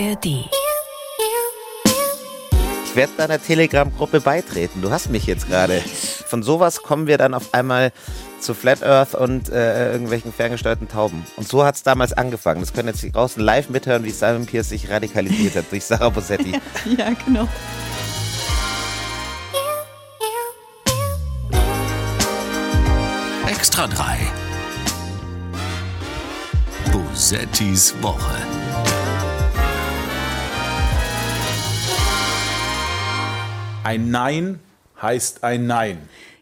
ARD. Ich werde deiner Telegram-Gruppe beitreten. Du hast mich jetzt gerade. Von sowas kommen wir dann auf einmal zu Flat Earth und äh, irgendwelchen ferngesteuerten Tauben. Und so hat es damals angefangen. Das können jetzt die draußen live mithören, wie Simon Pierce sich radikalisiert hat durch Sarah Bossetti. ja, genau. Extra 3. Bosettis Woche. Ein Nein heißt ein Nein.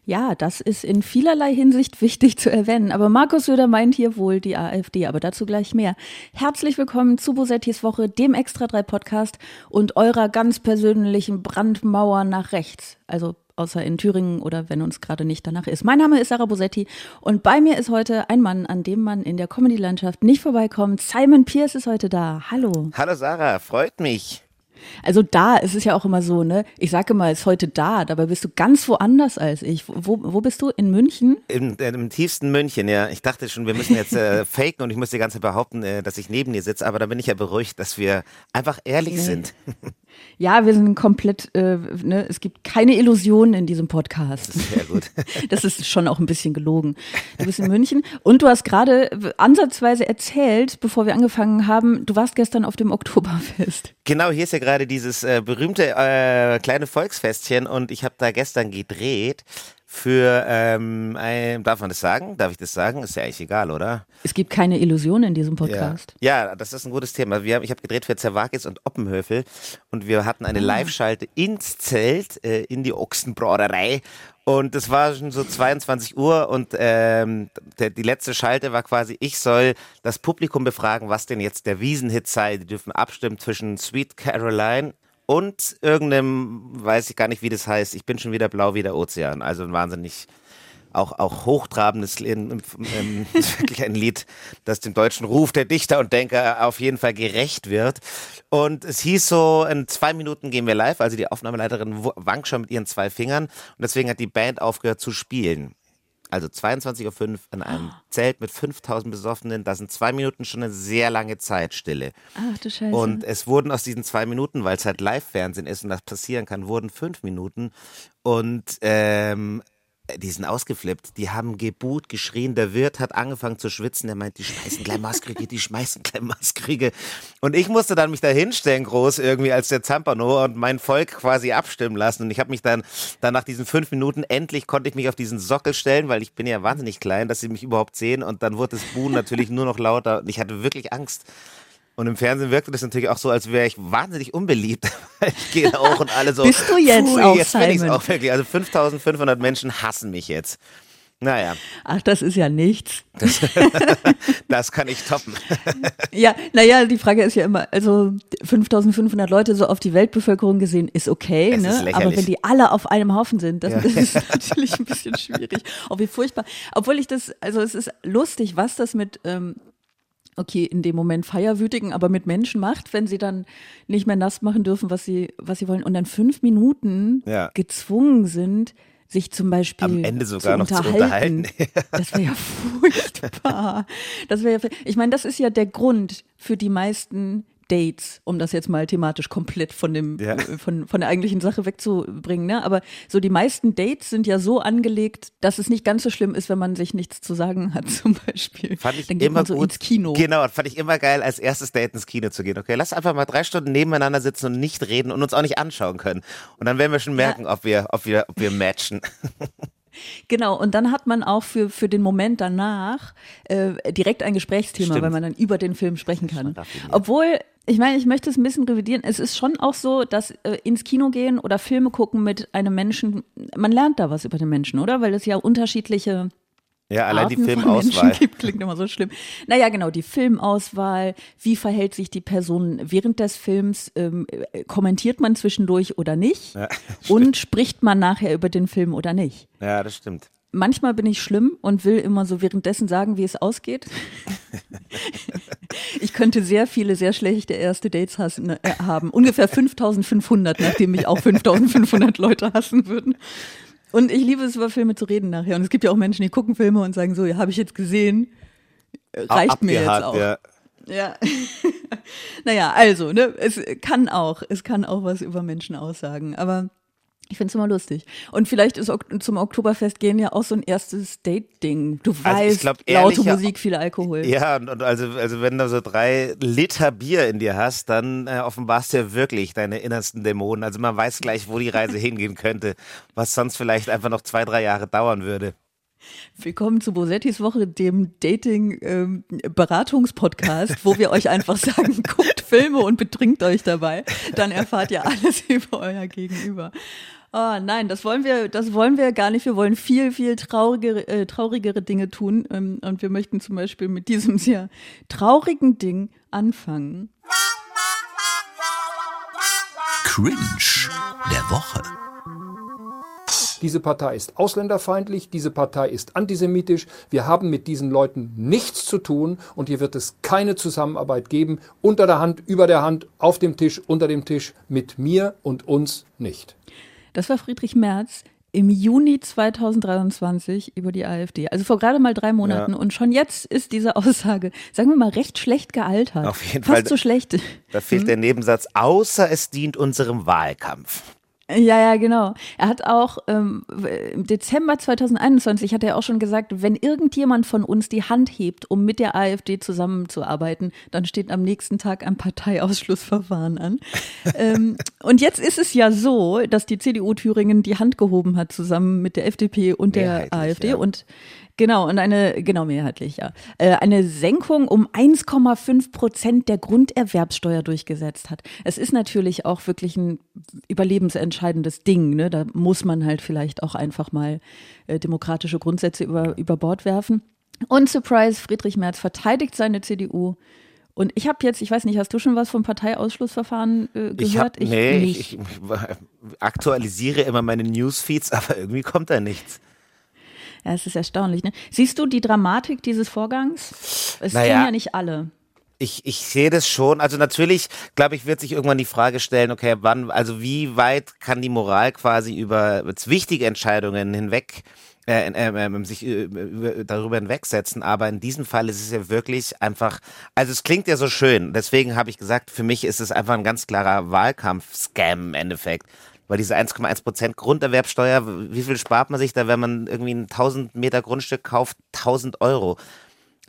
Ja, das ist in vielerlei Hinsicht wichtig zu erwähnen. Aber Markus Söder meint hier wohl die AfD, aber dazu gleich mehr. Herzlich willkommen zu Bosettis Woche, dem Extra 3 Podcast und eurer ganz persönlichen Brandmauer nach rechts. Also außer in Thüringen oder wenn uns gerade nicht danach ist. Mein Name ist Sarah Bosetti und bei mir ist heute ein Mann, an dem man in der Comedy-Landschaft nicht vorbeikommt. Simon Pierce ist heute da. Hallo. Hallo Sarah, freut mich. Also da ist es ja auch immer so, ne? Ich sage immer, ist heute da, dabei bist du ganz woanders als ich. Wo, wo bist du? In München? Im, äh, Im tiefsten München, ja. Ich dachte schon, wir müssen jetzt äh, faken und ich muss die ganze Zeit behaupten, äh, dass ich neben dir sitze, aber da bin ich ja beruhigt, dass wir einfach ehrlich nee. sind. Ja, wir sind komplett, äh, ne, es gibt keine Illusionen in diesem Podcast. Das ist sehr gut. das ist schon auch ein bisschen gelogen. Du bist in München und du hast gerade ansatzweise erzählt, bevor wir angefangen haben, du warst gestern auf dem Oktoberfest. Genau, hier ist ja gerade dieses äh, berühmte äh, kleine Volksfestchen und ich habe da gestern gedreht für, ähm, ein, darf man das sagen? Darf ich das sagen? Ist ja eigentlich egal, oder? Es gibt keine Illusion in diesem Podcast. Ja, ja das ist ein gutes Thema. Wir haben, ich habe gedreht für Zerwakis und Oppenhöfel und wir hatten eine ah. Live-Schalte ins Zelt, äh, in die Ochsenbraderei und es war schon so 22 Uhr und ähm, der, die letzte Schalte war quasi, ich soll das Publikum befragen, was denn jetzt der Wiesenhit sei. Die dürfen abstimmen zwischen Sweet Caroline und irgendeinem, weiß ich gar nicht, wie das heißt, ich bin schon wieder blau wie der Ozean. Also ein wahnsinnig auch, auch hochtrabendes, ähm, wirklich ein Lied, das dem deutschen Ruf der Dichter und Denker auf jeden Fall gerecht wird. Und es hieß so, in zwei Minuten gehen wir live, also die Aufnahmeleiterin wankt schon mit ihren zwei Fingern und deswegen hat die Band aufgehört zu spielen. Also 22.05 Uhr in einem Zelt mit 5000 Besoffenen. Da sind zwei Minuten schon eine sehr lange Zeit Stille. Ach du Scheiße. Und es wurden aus diesen zwei Minuten, weil es halt Live-Fernsehen ist und das passieren kann, wurden fünf Minuten. Und ähm, die sind ausgeflippt. Die haben geboot, geschrien. Der Wirt hat angefangen zu schwitzen. Der meint, die schmeißen gleich Maskrige, die schmeißen gleich Maskrige. Und ich musste dann mich da hinstellen, groß irgendwie als der Zampano und mein Volk quasi abstimmen lassen. Und ich habe mich dann, dann nach diesen fünf Minuten, endlich konnte ich mich auf diesen Sockel stellen, weil ich bin ja wahnsinnig klein, dass sie mich überhaupt sehen. Und dann wurde das Buhen natürlich nur noch lauter. Und ich hatte wirklich Angst. Und im Fernsehen wirkte das natürlich auch so, als wäre ich wahnsinnig unbeliebt. ich gehe auch und alle so. Bist du jetzt pfui, auch, jetzt Simon? bin ich auch wirklich. Also 5500 Menschen hassen mich jetzt. Naja. Ach, das ist ja nichts. Das, das kann ich toppen. ja, naja, die Frage ist ja immer, also 5500 Leute so auf die Weltbevölkerung gesehen ist okay, Es ne? ist aber wenn die alle auf einem Haufen sind, das Ja. ist natürlich ein bisschen schwierig. Oh, wie furchtbar. Obwohl ich das, also es ist lustig, was das mit, ähm, okay, in dem Moment feierwütigen, aber mit Menschen macht, wenn sie dann nicht mehr nass machen dürfen, was sie, was sie wollen und dann fünf Minuten Ja. gezwungen sind, sich zum Beispiel Am Ende sogar zu noch zu unterhalten. unterhalten. Das wäre ja furchtbar. Das wäre ja, ich meine, das ist ja der Grund für die meisten Dates, um das jetzt mal thematisch komplett von dem Ja. von, von der eigentlichen Sache wegzubringen. Ne? Aber so die meisten Dates sind ja so angelegt, dass es nicht ganz so schlimm ist, wenn man sich nichts zu sagen hat, zum Beispiel. Fand ich Dann geht immer man so gut. ins Kino. Genau, fand ich immer geil, als erstes Date ins Kino zu gehen. Okay, lass einfach mal drei Stunden nebeneinander sitzen und nicht reden und uns auch nicht anschauen können. Und dann werden wir schon merken, ob wir, ob wir, ob wir matchen. Genau, und dann hat man auch für, für den Moment danach äh, direkt ein Gesprächsthema, Stimmt. weil man dann über den Film sprechen kann. Obwohl, ich meine, ich möchte es ein bisschen revidieren. Es ist schon auch so, dass äh, ins Kino gehen oder Filme gucken mit einem Menschen, man lernt da was über den Menschen, oder? Weil es ja unterschiedliche Ja, allein die Arten von Filmauswahl. Menschen gibt, klingt immer so schlimm. Naja, genau, die Filmauswahl, wie verhält sich die Person während des Films, ähm, äh, kommentiert man zwischendurch oder nicht Ja, und spricht man nachher über den Film oder nicht. Ja, das stimmt. Manchmal bin ich schlimm und will immer so währenddessen sagen, wie es ausgeht. Ich könnte sehr viele sehr schlechte erste Dates hassen, äh, haben. Ungefähr 5500, nachdem mich auch 5500 Leute hassen würden. Und ich liebe es, über Filme zu reden nachher. Und es gibt ja auch Menschen, die gucken Filme und sagen so, ja, habe ich jetzt gesehen, Äh, reicht mir jetzt auch. Ja. Ja. naja, also, ne, es kann auch, es kann auch was über Menschen aussagen, aber ich finde es immer lustig. Und vielleicht ist zum Oktoberfest gehen ja auch so ein erstes Date-Ding. Du weißt, Also ich glaub, laute Musik, viel Alkohol. Ja, und, und also, also wenn du so drei Liter Bier in dir hast, dann äh, offenbarst du ja wirklich deine innersten Dämonen. Also man weiß gleich, wo die Reise hingehen könnte, was sonst vielleicht einfach noch zwei, drei Jahre dauern würde. Willkommen zu Bosettis Woche, dem Dating-Beratungspodcast, wo wir euch einfach sagen, guckt Filme und betrinkt euch dabei. Dann erfahrt ihr alles über euer Gegenüber. Oh, nein, das wollen wir, das wollen wir gar nicht. Wir wollen viel, viel traurigere, äh, traurigere Dinge tun. Ähm, und wir möchten zum Beispiel mit diesem sehr traurigen Ding anfangen. Cringe der Woche. Diese Partei ist ausländerfeindlich, diese Partei ist antisemitisch. Wir haben mit diesen Leuten nichts zu tun und hier wird es keine Zusammenarbeit geben, unter der Hand, über der Hand, auf dem Tisch, unter dem Tisch, mit mir und uns nicht. Das war Friedrich Merz im Juni 2023 über die AfD. Also vor gerade mal drei Monaten. Und schon jetzt ist diese Aussage, sagen wir mal, recht schlecht gealtert. Auf jeden Fast Fall. so schlecht. Da fehlt der Nebensatz, außer es dient unserem Wahlkampf. Ja, ja, genau. Er hat auch ähm, im Dezember 2021 hat er auch schon gesagt, wenn irgendjemand von uns die Hand hebt, um mit der AfD zusammenzuarbeiten, dann steht am nächsten Tag ein Parteiausschlussverfahren an. ähm, und jetzt ist es ja so, dass die CDU Thüringen die Hand gehoben hat zusammen mit der FDP und der AfD ja. und Genau, und eine, genau, mehrheitlich, ja. Äh, eine Senkung um 1,5 Prozent der Grunderwerbssteuer durchgesetzt hat. Es ist natürlich auch wirklich ein überlebensentscheidendes Ding, ne? Da muss man halt vielleicht auch einfach mal äh, demokratische Grundsätze über, über Bord werfen. Und Surprise, Friedrich Merz verteidigt seine CDU. Und ich habe jetzt, ich weiß nicht, hast du schon was vom Parteiausschlussverfahren äh, gehört? Ich hab, nee, nicht. ich, ich aktualisiere immer meine Newsfeeds, aber irgendwie kommt da nichts. Ja, es ist erstaunlich. Ne? Siehst du die Dramatik dieses Vorgangs? Es Naja. tun ja nicht alle. Ich, ich sehe das schon. Also natürlich, glaube ich, wird sich irgendwann die Frage stellen, okay, wann, also wie weit kann die Moral quasi über wichtige Entscheidungen hinweg äh, äh, äh, sich äh, über, darüber hinwegsetzen. Aber in diesem Fall ist es ja wirklich einfach, also es klingt ja so schön. Deswegen habe ich gesagt, für mich ist es einfach ein ganz klarer Wahlkampf-Scam im Endeffekt. Weil diese 1,1 Prozent Grunderwerbsteuer, wie viel spart man sich da, wenn man irgendwie ein 1000 Meter Grundstück kauft? 1000 Euro.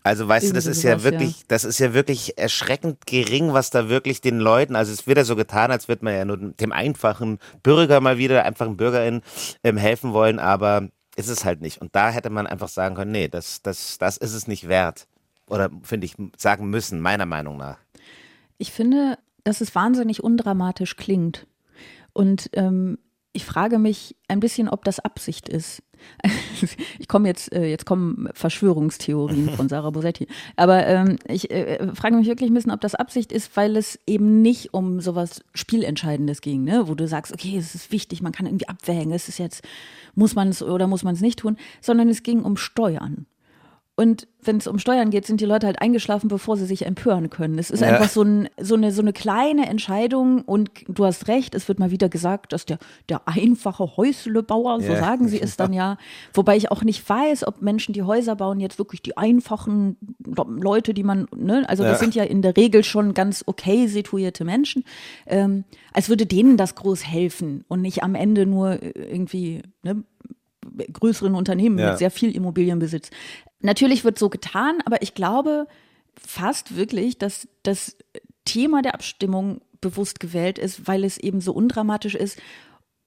Also weißt du, das Irgendwie ist ja sowas, ja. wirklich, das ist ja wirklich erschreckend gering, was da wirklich den Leuten, also es wird ja so getan, als würde man ja nur dem einfachen Bürger mal wieder, einfachen Bürgerin ähm, helfen wollen, aber ist es halt nicht. Und da hätte man einfach sagen können, nee, das, das, das ist es nicht wert. Oder finde ich, sagen müssen, meiner Meinung nach. Ich finde, dass es wahnsinnig undramatisch klingt. Und ähm, ich frage mich ein bisschen, ob das Absicht ist. Ich komme jetzt, äh, jetzt kommen Verschwörungstheorien von Sarah Bosetti. Aber ähm, ich äh, frage mich wirklich ein bisschen, ob das Absicht ist, weil es eben nicht um sowas Spielentscheidendes ging, ne? wo du sagst, okay, es ist wichtig, man kann irgendwie abwägen, es ist jetzt, muss man es oder muss man es nicht tun, sondern es ging um Steuern. Und wenn es um Steuern geht, sind die Leute halt eingeschlafen, bevor sie sich empören können. Es ist Ja. einfach so, ein, so, eine, so eine kleine Entscheidung und du hast recht, es wird mal wieder gesagt, dass der, der einfache Häuslebauer, so Ja. sagen sie es dann ja, wobei ich auch nicht weiß, ob Menschen, die Häuser bauen, jetzt wirklich die einfachen Leute, die man, ne, also das Ja. sind ja in der Regel schon ganz okay situierte Menschen, ähm, als würde denen das groß helfen und nicht am Ende nur irgendwie, ne, größeren Unternehmen Ja. mit sehr viel Immobilienbesitz. Natürlich wird so getan, aber ich glaube fast wirklich, dass das Thema der Abstimmung bewusst gewählt ist, weil es eben so undramatisch ist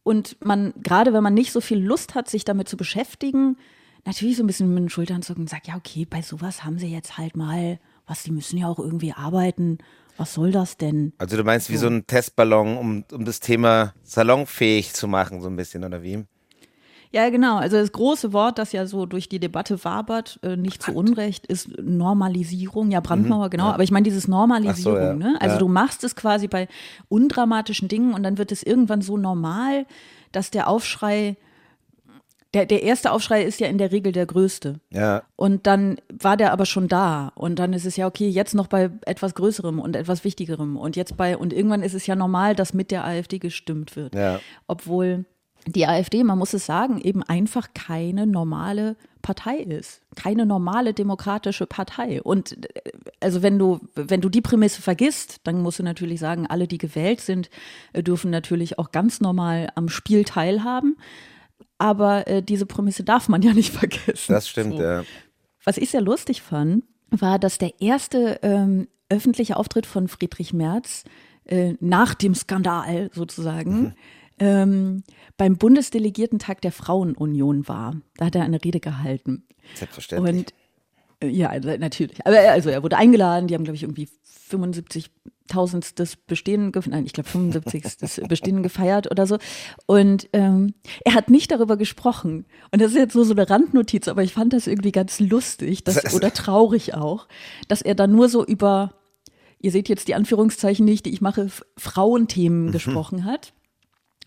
und man, gerade wenn man nicht so viel Lust hat, sich damit zu beschäftigen, natürlich so ein bisschen mit den Schultern zucken und sagt, ja, okay, bei sowas haben sie jetzt halt mal, was, die müssen ja auch irgendwie arbeiten. Was soll das denn? Also du meinst wie so ein Testballon, um, um das Thema salonfähig zu machen, so ein bisschen, oder wie? Ja, genau. Also das große Wort, das ja so durch die Debatte wabert, äh, nicht zu Unrecht, ist Normalisierung. Ja, Brandmauer, genau. Aber ich meine dieses Normalisierung. Mhm. So, ja. ne? Also Ja. du machst es quasi bei undramatischen Dingen und dann wird es irgendwann so normal, dass der Aufschrei, der, der erste Aufschrei ist ja in der Regel der größte. Ja. Und dann war der aber schon da. Und dann ist es ja okay, jetzt noch bei etwas Größerem und etwas Wichtigerem. Und jetzt bei, und irgendwann ist es ja normal, dass mit der AfD gestimmt wird. Ja. Obwohl die AfD, man muss es sagen, eben einfach keine normale Partei ist. Keine normale demokratische Partei. Und äh, also wenn du, wenn du die Prämisse vergisst, dann musst du natürlich sagen, alle, die gewählt sind, äh, dürfen natürlich auch ganz normal am Spiel teilhaben. Aber äh, diese Prämisse darf man ja nicht vergessen. Das stimmt, So. ja. Was ich sehr lustig fand, war, dass der erste ähm, öffentliche Auftritt von Friedrich Merz äh, nach dem Skandal sozusagen ähm, beim Bundesdelegiertentag der Frauenunion war. Da hat er eine Rede gehalten. Selbstverständlich. Und äh, ja, also, natürlich. Aber er- also er wurde eingeladen, die haben, glaube ich, irgendwie 75.000 des Bestehen, nein, ich glaube 75 des Bestehen gefeiert oder so. Und ähm, er hat nicht darüber gesprochen. Und das ist jetzt nur so eine Randnotiz, aber ich fand das irgendwie ganz lustig dass, oder traurig auch, dass er da nur so über, ihr seht jetzt die Anführungszeichen nicht, die ich mache, Frauenthemen gesprochen hat.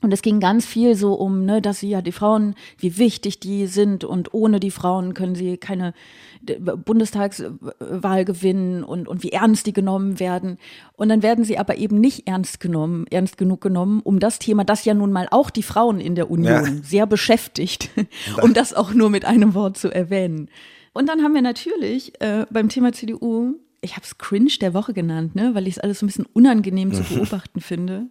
Und es ging ganz viel so um, ne, dass sie ja die Frauen, wie wichtig die sind und ohne die Frauen können sie keine Bundestagswahl gewinnen und, und wie ernst die genommen werden. Und dann werden sie aber eben nicht ernst genommen, ernst genug genommen, um das Thema, das ja nun mal auch die Frauen in der Union Ja. sehr beschäftigt, um das auch nur mit einem Wort zu erwähnen. Und dann haben wir natürlich äh, beim Thema CDU, ich habe es Cringe der Woche genannt, ne, weil ich es alles so ein bisschen unangenehm zu beobachten finde.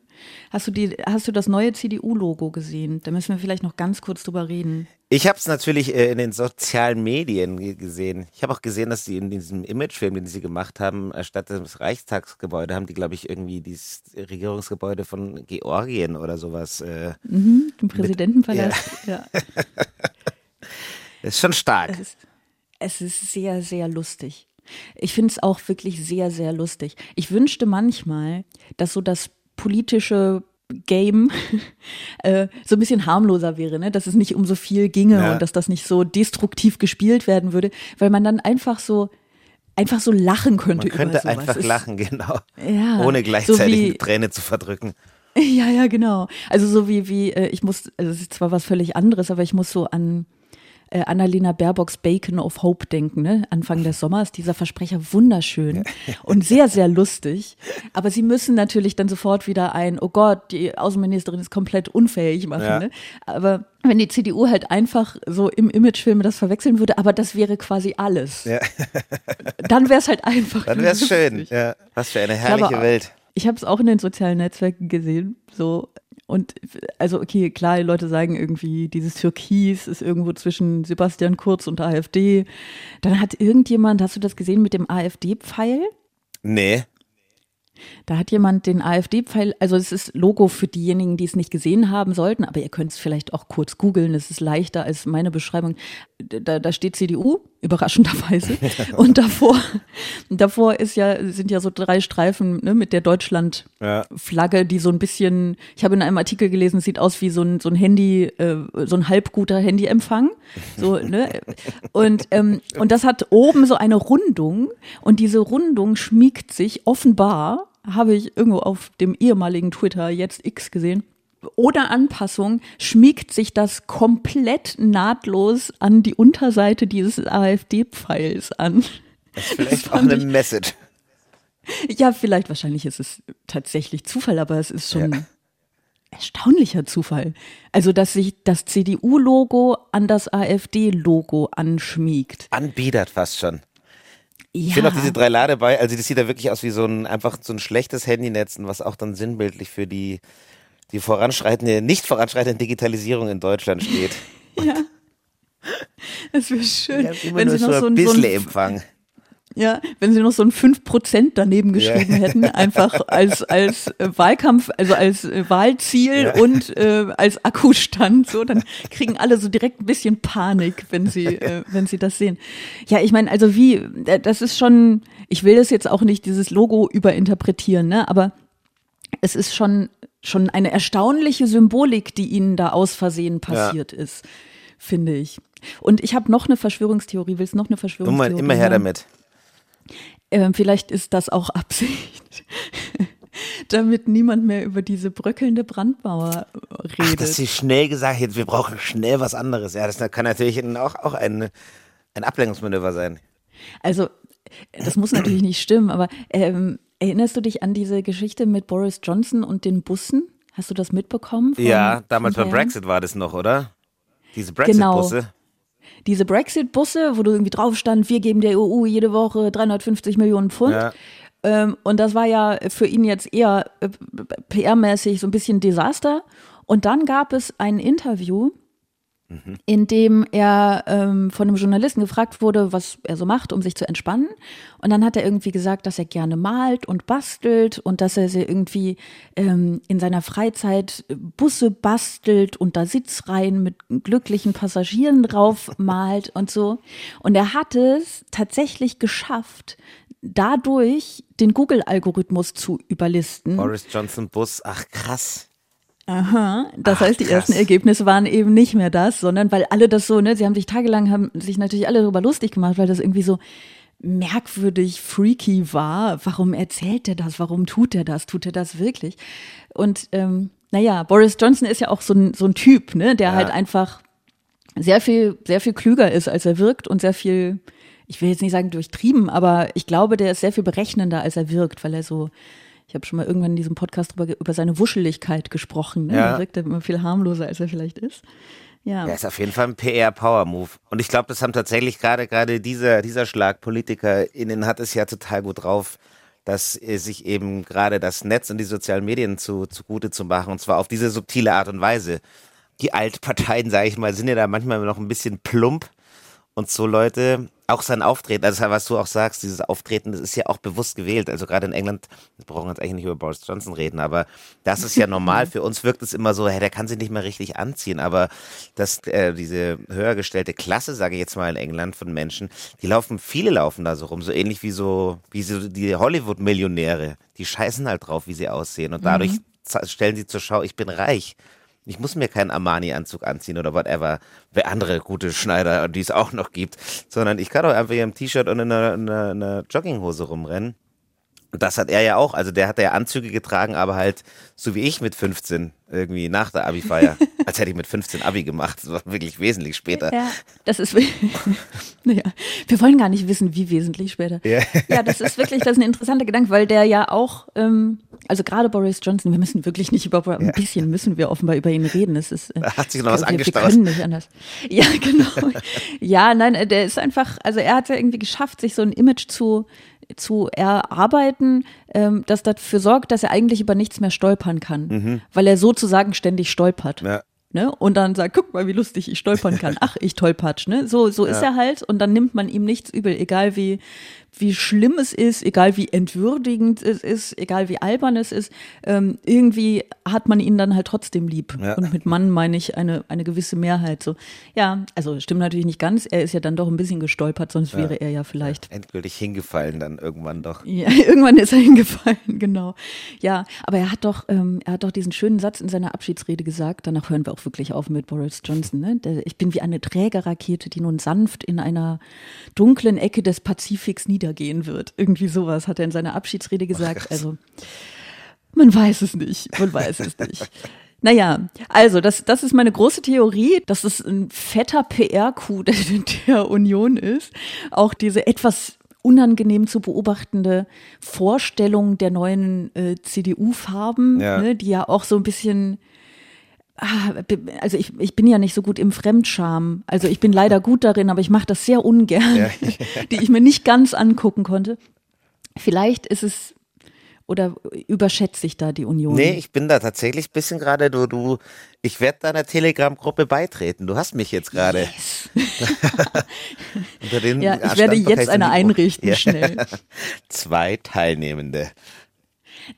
Hast du die, hast du das neue CDU-Logo gesehen? Da müssen wir vielleicht noch ganz kurz drüber reden. Ich habe es natürlich äh, in den sozialen Medien ge- gesehen. Ich habe auch gesehen, dass sie in diesem Imagefilm, den sie gemacht haben, statt des Reichstagsgebäude, haben die, glaube ich, irgendwie dieses Regierungsgebäude von Georgien oder sowas. Äh, Im Präsidentenpalast. Ja. ist schon stark. Es ist, es ist sehr, sehr lustig. Ich finde es auch wirklich sehr, sehr lustig. Ich wünschte manchmal, dass so das politische Game äh, so ein bisschen harmloser wäre, ne? dass es nicht um so viel ginge Ja. und dass das nicht so destruktiv gespielt werden würde, weil man dann einfach so einfach so lachen könnte Man könnte einfach Es- lachen, genau. Ja, Ohne so gleichzeitig wie- eine Träne zu verdrücken. Ja, ja, genau. Also so wie, wie, äh, ich muss, also es ist zwar was völlig anderes, aber ich muss so an äh, Annalena Baerbocks Bacon of Hope denken, ne? Anfang des Sommers, dieser Versprecher wunderschön und sehr, sehr lustig. Aber sie müssen natürlich dann sofort wieder ein, oh Gott, die Außenministerin ist komplett unfähig machen. Ja. Ne? Aber wenn die CDU halt einfach so im Imagefilm das verwechseln würde, aber das wäre quasi alles, Ja. dann wäre es halt einfach. Dann wäre es schön. Ja. Was für eine Ich herrliche habe- Welt. Ich habe es auch in den sozialen Netzwerken gesehen, so und also okay, klar, die Leute sagen irgendwie, dieses Türkis ist irgendwo zwischen Sebastian Kurz und AfD. Dann hat irgendjemand, hast du das gesehen mit dem AfD-Pfeil? Nee. Da hat jemand den AfD-Pfeil, also es ist Logo für diejenigen, die es nicht gesehen haben sollten, aber ihr könnt es vielleicht auch kurz googeln, es ist leichter als meine Beschreibung. Da, da steht CDU, überraschenderweise. Und davor, davor ist ja, sind ja so drei Streifen ne, mit der Deutschland-Flagge, die so ein bisschen, ich habe in einem Artikel gelesen, es sieht aus wie so ein, so ein Handy, äh, so ein halbguter Handyempfang. So, ne? Und, ähm, und das hat oben so eine Rundung und diese Rundung schmiegt sich offenbar, habe ich irgendwo auf dem ehemaligen Twitter, jetzt X gesehen, ohne Anpassung schmiegt sich das komplett nahtlos an die Unterseite dieses AfD-Pfeils an. Das ist vielleicht auch fand eine ich- Message. Ja, vielleicht, wahrscheinlich ist es tatsächlich Zufall, aber es ist schon erstaunlicher Zufall. Also, dass sich das CDU-Logo an das AfD-Logo anschmiegt. Anbiedert fast schon. Ja. Ich finde auch diese drei Ladebei, also das sieht ja wirklich aus wie so ein einfach so ein schlechtes Handynetz, was auch dann sinnbildlich für die die voranschreitende, nicht voranschreitende Digitalisierung in Deutschland steht. ja. Es wäre schön, wenn sie noch so ein so bisschen Empfang. Ja, wenn sie noch so ein 5% daneben geschrieben hätten, einfach als, als äh, Wahlkampf, also als äh, Wahlziel Ja. und äh, als Akkustand, so, dann kriegen alle so direkt ein bisschen Panik, wenn sie, äh, wenn sie das sehen. Ja, ich meine, also wie, äh, das ist schon, ich will das jetzt auch nicht dieses Logo überinterpretieren, ne, aber es ist schon, schon eine erstaunliche Symbolik, die ihnen da aus Versehen passiert ist, finde ich. Und ich habe noch eine Verschwörungstheorie, willst du noch eine Immer, Verschwörungstheorie? immer her hören? damit. Ähm, vielleicht ist das auch Absicht, damit niemand mehr über diese bröckelnde Brandmauer Ach, redet. dass sie schnell gesagt hat, wir brauchen schnell was anderes. Ja, das kann natürlich auch, auch ein, ein Ablenkungsmanöver sein. also, das muss natürlich nicht stimmen, aber ähm, erinnerst du dich an diese Geschichte mit Boris Johnson und den Bussen? Hast du das mitbekommen? Ja, damals beim? Brexit war das noch, oder? Diese Genau. Brexit-Busse. Diese Brexit-Busse, wo du irgendwie drauf stand, wir geben der EU jede Woche 350 Millionen Pfund. Ja. Ähm, und das war ja für ihn jetzt eher äh, PR-mäßig so ein bisschen Desaster. Und dann gab es ein Interview, in dem er ähm, von einem Journalisten gefragt wurde, was er so macht, um sich zu entspannen. Und dann hat er irgendwie gesagt, dass er gerne malt und bastelt und dass er sie irgendwie ähm, in seiner Freizeit Busse bastelt und da Sitzreihen mit glücklichen Passagieren drauf malt und so. Und er hat es tatsächlich geschafft, dadurch den Google-Algorithmus zu überlisten. Boris Johnson Bus. Ach, krass. Aha, das Ach, heißt, die krass. ersten Ergebnisse waren eben nicht mehr das, sondern weil alle das so, ne, sie haben sich tagelang, haben sich natürlich alle darüber lustig gemacht, weil das irgendwie so merkwürdig, freaky war. Warum erzählt er das? Warum tut er das? Tut er das wirklich? Und ähm, naja, Boris Johnson ist ja auch so ein, so ein Typ, ne, der halt einfach sehr viel, sehr viel klüger ist, als er wirkt und sehr viel, ich will jetzt nicht sagen durchtrieben, aber ich glaube, der ist sehr viel berechnender, als er wirkt, weil er so, ich habe schon mal irgendwann in diesem Podcast über, über seine Wuscheligkeit gesprochen. Ne? Ja. Er wirkt immer viel harmloser, als er vielleicht ist. Ja. Ja, ist auf jeden Fall ein PR-Power-Move. Und ich glaube, das haben tatsächlich gerade gerade dieser, dieser Schlag PolitikerInnen hat es ja total gut drauf, dass äh, sich eben gerade das Netz und die sozialen Medien zu, zugute zu machen. Und zwar auf diese subtile Art und Weise. Die Altparteien, sage ich mal, sind ja da manchmal noch ein bisschen plump. Und so Leute, auch sein Auftreten, also was du auch sagst, dieses Auftreten, das ist ja auch bewusst gewählt. Also gerade in England, wir brauchen jetzt eigentlich nicht über Boris Johnson reden, aber das ist ja normal. Für uns wirkt es immer so, hey, der kann sich nicht mehr richtig anziehen. Aber dass äh, diese höher gestellte Klasse, sage ich jetzt mal in England, von Menschen, die laufen, viele laufen da so rum, so ähnlich wie so, wie so die Hollywood-Millionäre. Die scheißen halt drauf, wie sie aussehen. Und dadurch za- stellen sie zur Schau, ich bin reich. Ich muss mir keinen Armani-Anzug anziehen oder whatever, wer andere gute Schneider, die es auch noch gibt, sondern ich kann auch einfach hier im T-Shirt und in einer, in einer, in einer Jogginghose rumrennen. Und das hat er ja auch. Also der hat ja Anzüge getragen, aber halt so wie ich mit 15 irgendwie nach der Abi-Feier. Als hätte ich mit 15 Abi gemacht. Das war wirklich wesentlich später. Ja, das ist, naja, wir wollen gar nicht wissen, wie wesentlich später. Ja. Ja, das ist wirklich, das ist ein interessanter Gedanke, weil der ja auch, ähm, also gerade Boris Johnson, wir müssen wirklich nicht über, ein bisschen müssen wir offenbar über ihn reden. Es ist, äh, Da hat sich noch was wir, wir angestaut. können nicht anders. Ja, genau. ja, nein, äh, der ist einfach, also er hat ja irgendwie geschafft, sich so ein Image zu zu erarbeiten, ähm, das dafür sorgt, dass er eigentlich über nichts mehr stolpern kann, weil er sozusagen ständig stolpert. Mhm. Ja. Ne? Und dann sagt, guck mal, wie lustig ich stolpern kann. Ach, ich tollpatsch. Ne? So, so ist er halt. Und dann nimmt man ihm nichts übel, egal wie, wie schlimm es ist, egal wie entwürdigend es ist, egal wie albern es ist. Ähm, irgendwie hat man ihn dann halt trotzdem lieb. Ja. Und mit Mann meine ich eine, eine gewisse Mehrheit. So, ja, also stimmt natürlich nicht ganz. Er ist ja dann doch ein bisschen gestolpert, sonst wäre er ja vielleicht Endgültig hingefallen dann irgendwann doch. ja, irgendwann ist er hingefallen, genau. Ja, aber er hat doch, ähm, er hat doch diesen schönen Satz in seiner Abschiedsrede gesagt. Danach hören wir auch wirklich auf mit Boris Johnson. Ne? Der, ich bin wie eine Trägerrakete, die nun sanft in einer dunklen Ecke des Pazifiks niedergehen wird. Irgendwie sowas hat er in seiner Abschiedsrede gesagt. also man weiß es nicht, man weiß es nicht. Naja, also das, das ist meine große Theorie, dass es ein fetter PR-Coup der, der Union ist. Auch diese etwas unangenehm zu beobachtende Vorstellung der neuen äh, CDU-Farben, Ja. ne, die ja auch so ein bisschen also ich, ich bin ja nicht so gut im Fremdscham. Also ich bin leider gut darin, aber ich mache das sehr ungern, die ich mir nicht ganz angucken konnte. Vielleicht ist es oder überschätze ich da die Union? Nee, ich bin da tatsächlich ein bisschen gerade, du, du, ich werde deiner Telegram-Gruppe beitreten. Du hast mich jetzt gerade. Yes. Ja, ich werde jetzt eine einrichten, Ja. schnell. Zwei Teilnehmende.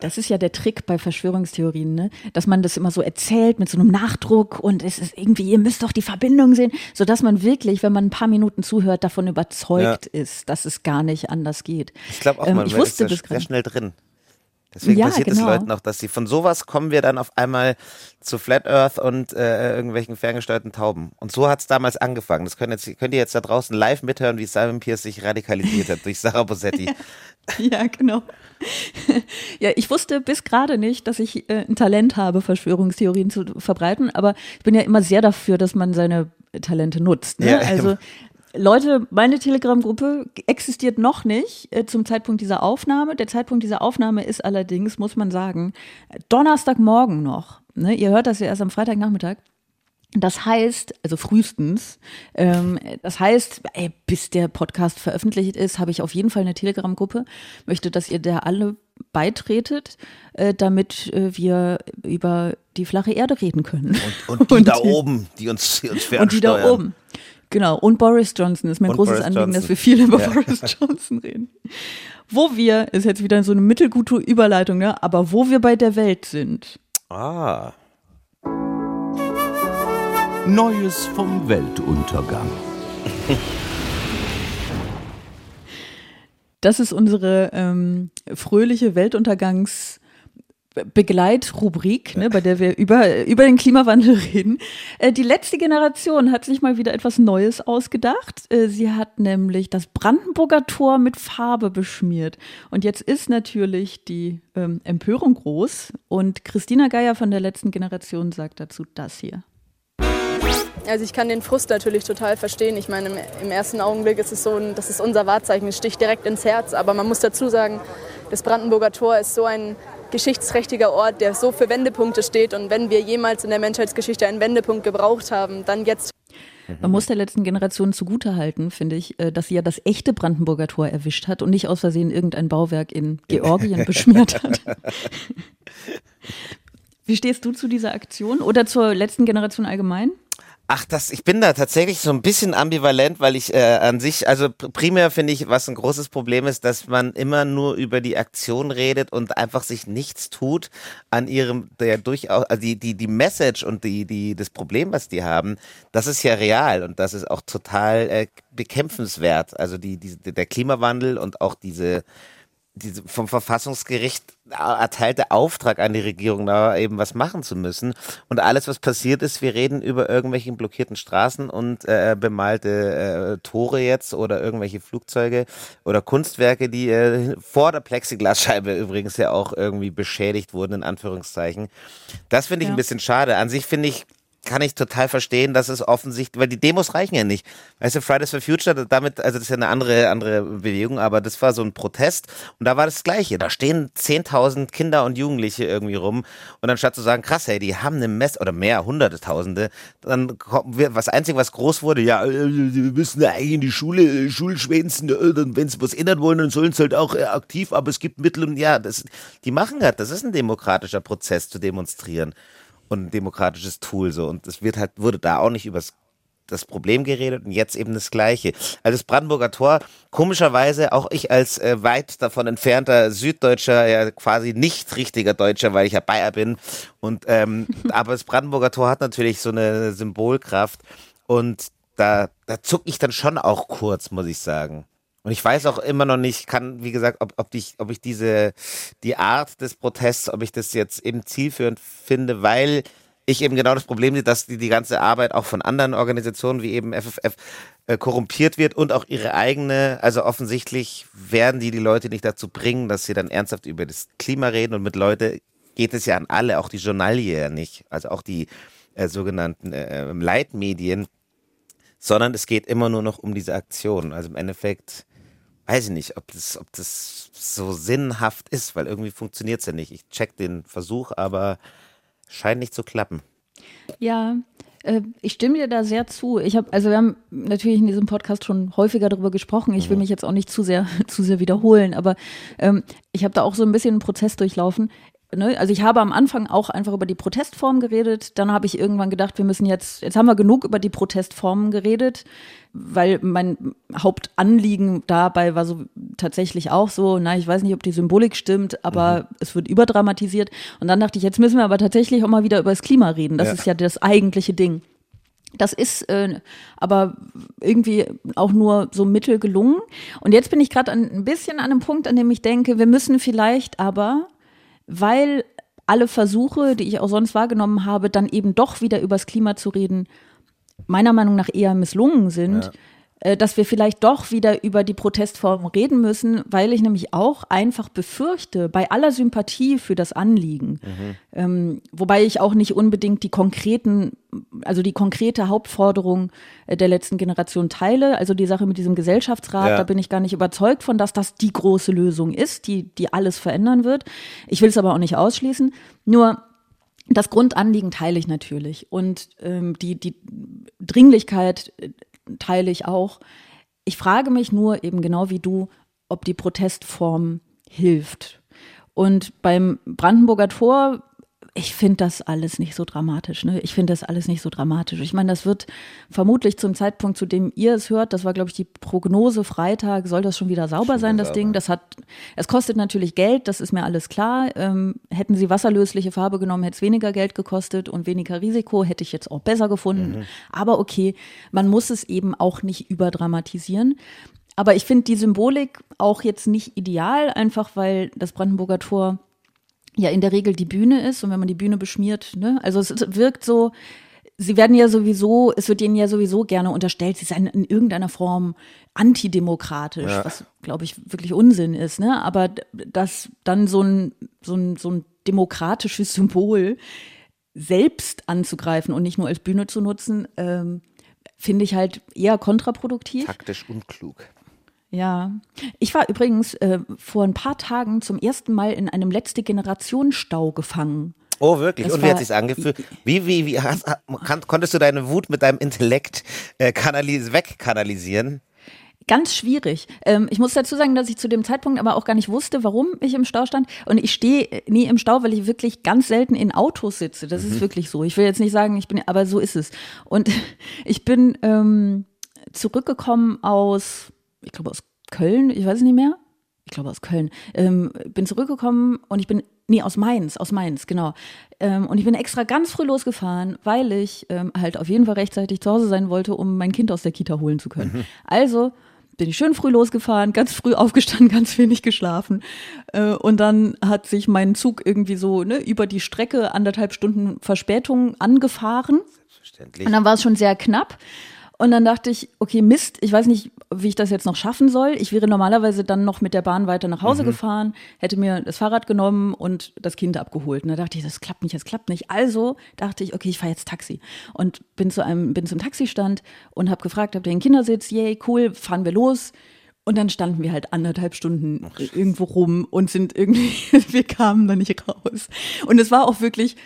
Das ist ja der Trick bei Verschwörungstheorien, ne? dass man das immer so erzählt mit so einem Nachdruck und es ist irgendwie, ihr müsst doch die Verbindung sehen, sodass man wirklich, wenn man ein paar Minuten zuhört, davon überzeugt ist, dass es gar nicht anders geht. Ich glaube auch, Ähm, man ich ist wusste bis sehr gerade. schnell drin. Deswegen Ja, passiert es genau. Leuten auch, dass sie von sowas kommen wir dann auf einmal zu Flat Earth und äh, irgendwelchen ferngesteuerten Tauben. Und so hat es damals angefangen. Das könnt, jetzt, könnt ihr jetzt da draußen live mithören, wie Simon Pierce sich radikalisiert hat durch Sarah Bossetti. Ja, genau. ja, ich wusste bis gerade nicht, dass ich äh, ein Talent habe, Verschwörungstheorien zu verbreiten, aber ich bin ja immer sehr dafür, dass man seine Talente nutzt. Ne? Ja, also Leute, meine Telegram-Gruppe existiert noch nicht äh, zum Zeitpunkt dieser Aufnahme. Der Zeitpunkt dieser Aufnahme ist allerdings, muss man sagen, Donnerstagmorgen noch. Ne? Ihr hört das ja erst am Freitagnachmittag. Das heißt, also frühestens, ähm, das heißt, ey, bis der Podcast veröffentlicht ist, habe ich auf jeden Fall eine Telegram-Gruppe. Möchte, dass ihr da alle beitretet, äh, damit äh, wir über die flache Erde reden können. Und, und die da oben, die uns, die uns fernsteuern. Und die da oben. Genau. Und Boris Johnson ist mein Und großes Boris Anliegen, Johnson. dass wir viel über Ja. Boris Johnson reden. Wo wir, ist jetzt wieder so eine mittelgute Überleitung, ne? aber wo wir bei der Welt sind. Ah. Neues vom Weltuntergang. Das ist unsere ähm, fröhliche Weltuntergangs- Begleitrubrik, ne, bei der wir über, über den Klimawandel reden. Äh, die letzte Generation hat sich mal wieder etwas Neues ausgedacht. Äh, sie hat nämlich das Brandenburger Tor mit Farbe beschmiert. Und jetzt ist natürlich die ähm, Empörung groß. Und Christina Geier von der letzten Generation sagt dazu das hier. Also ich kann den Frust natürlich total verstehen. Ich meine, im, im ersten Augenblick ist es so, ein, das ist unser Wahrzeichen, es sticht direkt ins Herz. Aber man muss dazu sagen, das Brandenburger Tor ist so ein geschichtsträchtiger Ort, der so für Wendepunkte steht. Und wenn wir jemals in der Menschheitsgeschichte einen Wendepunkt gebraucht haben, dann jetzt. Man muss der letzten Generation zugutehalten, finde ich, äh, dass sie ja das echte Brandenburger Tor erwischt hat und nicht aus Versehen irgendein Bauwerk in Georgien beschmiert hat. Wie stehst du zu dieser Aktion oder zur letzten Generation allgemein? Ach, das, ich bin da tatsächlich so ein bisschen ambivalent, weil ich äh, an sich, also pr- primär finde ich, was ein großes Problem ist, dass man immer nur über die Aktion redet und einfach sich nichts tut an ihrem, der durchaus, also die, die, die Message und die, die, das Problem, was die haben, das ist ja real und das ist auch total äh, bekämpfenswert. Also die, die, der Klimawandel und auch diese, diese vom Verfassungsgericht erteilte Auftrag an die Regierung, da eben was machen zu müssen. Und alles, was passiert ist, wir reden über irgendwelche blockierten Straßen und äh, bemalte äh, Tore jetzt oder irgendwelche Flugzeuge oder Kunstwerke, die äh, vor der Plexiglasscheibe übrigens ja auch irgendwie beschädigt wurden, in Anführungszeichen. Das finde ich Ja. ein bisschen schade. An sich finde ich, kann ich total verstehen, dass es offensichtlich, weil die Demos reichen ja nicht. Weißt du, Fridays for Future, damit, also das ist ja eine andere, andere Bewegung, aber das war so ein Protest und da war das Gleiche. Da stehen 10.000 Kinder und Jugendliche irgendwie rum und anstatt zu sagen, krass, hey, die haben eine Mess oder mehr, hunderte Tausende, dann kommen wir, was einzig, was groß wurde, ja, äh, wir müssen ja eigentlich in die Schule, äh, Schulschwänzen, äh, wenn sie was ändern wollen, dann sollen sie halt auch äh, aktiv, aber es gibt Mittel und ja, das, die machen das, das ist ein demokratischer Prozess zu demonstrieren und ein demokratisches Tool so und es wird halt wurde da auch nicht übers das Problem geredet und jetzt eben das Gleiche. Also das Brandenburger Tor, komischerweise auch ich als äh, weit davon entfernter Süddeutscher, ja quasi nicht richtiger Deutscher, weil ich ja Bayer bin. Und ähm, aber das Brandenburger Tor hat natürlich so eine Symbolkraft und da, da zuck ich dann schon auch kurz, muss ich sagen. Und ich weiß auch immer noch nicht, kann, wie gesagt, ob, ob, ich, ob ich diese, die Art des Protests, ob ich das jetzt eben zielführend finde, weil ich eben genau das Problem sehe, dass die, die ganze Arbeit auch von anderen Organisationen wie eben FFF äh, korrumpiert wird und auch ihre eigene, also offensichtlich werden die die Leute nicht dazu bringen, dass sie dann ernsthaft über das Klima reden und mit Leute geht es ja an alle, auch die Journalie ja nicht, also auch die äh, sogenannten äh, Leitmedien, sondern es geht immer nur noch um diese Aktion. Also im Endeffekt weiß ich nicht, ob das, ob das so sinnhaft ist, weil irgendwie funktioniert es ja nicht. Ich check den Versuch, aber scheint nicht zu klappen. Ja, äh, ich stimme dir da sehr zu. Ich habe, also wir haben natürlich in diesem Podcast schon häufiger darüber gesprochen. Ich will mich jetzt auch nicht zu sehr, zu sehr wiederholen, aber ähm, ich habe da auch so ein bisschen einen Prozess durchlaufen. Ne? Also ich habe am Anfang auch einfach über die Protestform geredet. Dann habe ich irgendwann gedacht, wir müssen jetzt, jetzt haben wir genug über die Protestformen geredet, weil mein Hauptanliegen dabei war so tatsächlich auch so, na, ich weiß nicht, ob die Symbolik stimmt, aber es wird überdramatisiert. Und dann dachte ich, jetzt müssen wir aber tatsächlich auch mal wieder über das Klima reden. Das Ja. ist ja das eigentliche Ding. Das ist äh, aber irgendwie auch nur so mittel gelungen. Und jetzt bin ich gerade ein bisschen an einem Punkt, an dem ich denke, wir müssen vielleicht aber, weil alle Versuche, die ich auch sonst wahrgenommen habe, dann eben doch wieder übers Klima zu reden, meiner Meinung nach eher misslungen sind, äh, dass wir vielleicht doch wieder über die Protestform reden müssen, weil ich nämlich auch einfach befürchte, bei aller Sympathie für das Anliegen, mhm. ähm, wobei ich auch nicht unbedingt die konkreten, also die konkrete Hauptforderung äh, der letzten Generation teile, also die Sache mit diesem Gesellschaftsrat, ja. da bin ich gar nicht überzeugt von, dass das die große Lösung ist, die, die alles verändern wird. Ich will es aber auch nicht ausschließen. Nur das Grundanliegen teile ich natürlich und ähm, die, die Dringlichkeit äh, teile ich auch. Ich frage mich nur eben genau wie du, ob die Protestform hilft. Und beim Brandenburger Tor ich finde das alles nicht so dramatisch. Ne? Ich finde das alles nicht so dramatisch. Ich meine, das wird vermutlich zum Zeitpunkt, zu dem ihr es hört, das war, glaube ich, die Prognose Freitag, soll das schon wieder sauber schon sein, das sauber. Ding. Das hat, es kostet natürlich Geld, das ist mir alles klar. Ähm, hätten sie wasserlösliche Farbe genommen, hätte es weniger Geld gekostet und weniger Risiko, hätte ich jetzt auch besser gefunden. Mhm. Aber okay, man muss es eben auch nicht überdramatisieren. Aber ich finde die Symbolik auch jetzt nicht ideal, einfach weil das Brandenburger Tor ja in der Regel die Bühne ist und wenn man die Bühne beschmiert, ne, also es wirkt so, sie werden ja sowieso, es wird ihnen ja sowieso gerne unterstellt, sie seien in irgendeiner Form antidemokratisch, ja. was glaube ich wirklich Unsinn ist, ne, aber dass dann so ein, so ein, so ein demokratisches Symbol selbst anzugreifen und nicht nur als Bühne zu nutzen, ähm, finde ich halt eher kontraproduktiv. Taktisch unklug. Ja, ich war übrigens äh, vor ein paar Tagen zum ersten Mal in einem letzte Generation Stau gefangen. Oh, wirklich? Das Und wie hat sich's angefühlt? Wie, wie, wie hast, kann, konntest du deine Wut mit deinem Intellekt äh, kanalis wegkanalisieren? Ganz schwierig. Ähm, ich muss dazu sagen, dass ich zu dem Zeitpunkt aber auch gar nicht wusste, warum ich im Stau stand. Und ich stehe nie im Stau, weil ich wirklich ganz selten in Autos sitze. Das mhm. ist wirklich so. Ich will jetzt nicht sagen, ich bin, aber so ist es. Und ich bin ähm, zurückgekommen aus ich glaube aus Köln, ich weiß es nicht mehr. Ich glaube aus Köln. Ähm, bin zurückgekommen und ich bin, nee, aus Mainz, aus Mainz, genau. Ähm, und ich bin extra ganz früh losgefahren, weil ich ähm, halt auf jeden Fall rechtzeitig zu Hause sein wollte, um mein Kind aus der Kita holen zu können. Mhm. Also bin ich schön früh losgefahren, ganz früh aufgestanden, ganz wenig geschlafen. Äh, und dann hat sich mein Zug irgendwie so ne, über die Strecke anderthalb Stunden Verspätung angefahren. Selbstverständlich. Und dann war es schon sehr knapp. Und dann dachte ich, okay, Mist, ich weiß nicht, wie ich das jetzt noch schaffen soll. Ich wäre normalerweise dann noch mit der Bahn weiter nach Hause mhm. gefahren, hätte mir das Fahrrad genommen und das Kind abgeholt. Und da dachte ich, das klappt nicht, das klappt nicht. Also dachte ich, okay, ich fahre jetzt Taxi. Und bin zu einem, bin zum Taxistand und habe gefragt, habt ihr einen Kindersitz? Yay, cool, fahren wir los. Und dann standen wir halt anderthalb Stunden Ach, irgendwo rum und sind irgendwie, wir kamen da nicht raus. Und es war auch wirklich,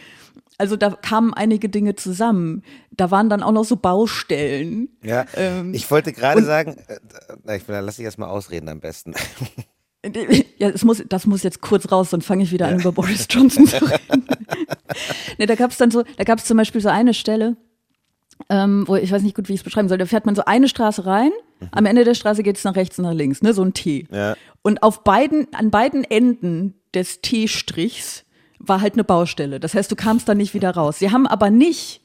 also da kamen einige Dinge zusammen. Da waren dann auch noch so Baustellen. Ja, ähm, ich wollte gerade sagen, äh, ich, lass ich erst mal ausreden am besten. Ja, das muss, das muss jetzt kurz raus, sonst fange ich wieder ja. an, über Boris Johnson zu reden. nee, da gab es dann so, da gab es zum Beispiel so eine Stelle, ähm, wo ich weiß nicht gut, wie ich es beschreiben soll. Da fährt man so eine Straße rein, mhm. am Ende der Straße geht es nach rechts und nach links, ne, so ein T. Ja. Und auf beiden, an beiden Enden des T-Strichs war halt eine Baustelle. Das heißt, du kamst da nicht wieder raus. Sie haben aber nicht